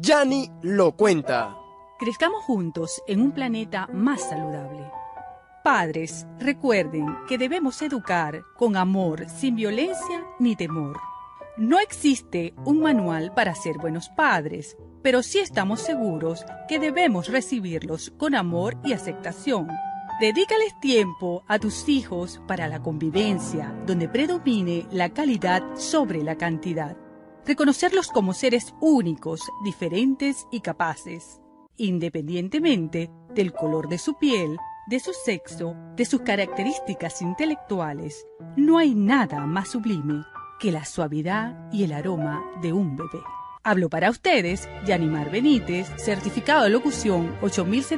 Yanni lo cuenta. Crezcamos juntos en un planeta más saludable. Padres, recuerden que debemos educar con amor, sin violencia ni temor. No existe un manual para ser buenos padres, pero sí estamos seguros que debemos recibirlos con amor y aceptación. Dedícales tiempo a tus hijos para la convivencia, donde predomine la calidad sobre la cantidad. Reconocerlos como seres únicos, diferentes y capaces, independientemente del color de su piel, de su sexo, de sus características intelectuales. No hay nada más sublime que la suavidad y el aroma de un bebé. Hablo para ustedes, Yanimar Benítez, certificado de locución 8070.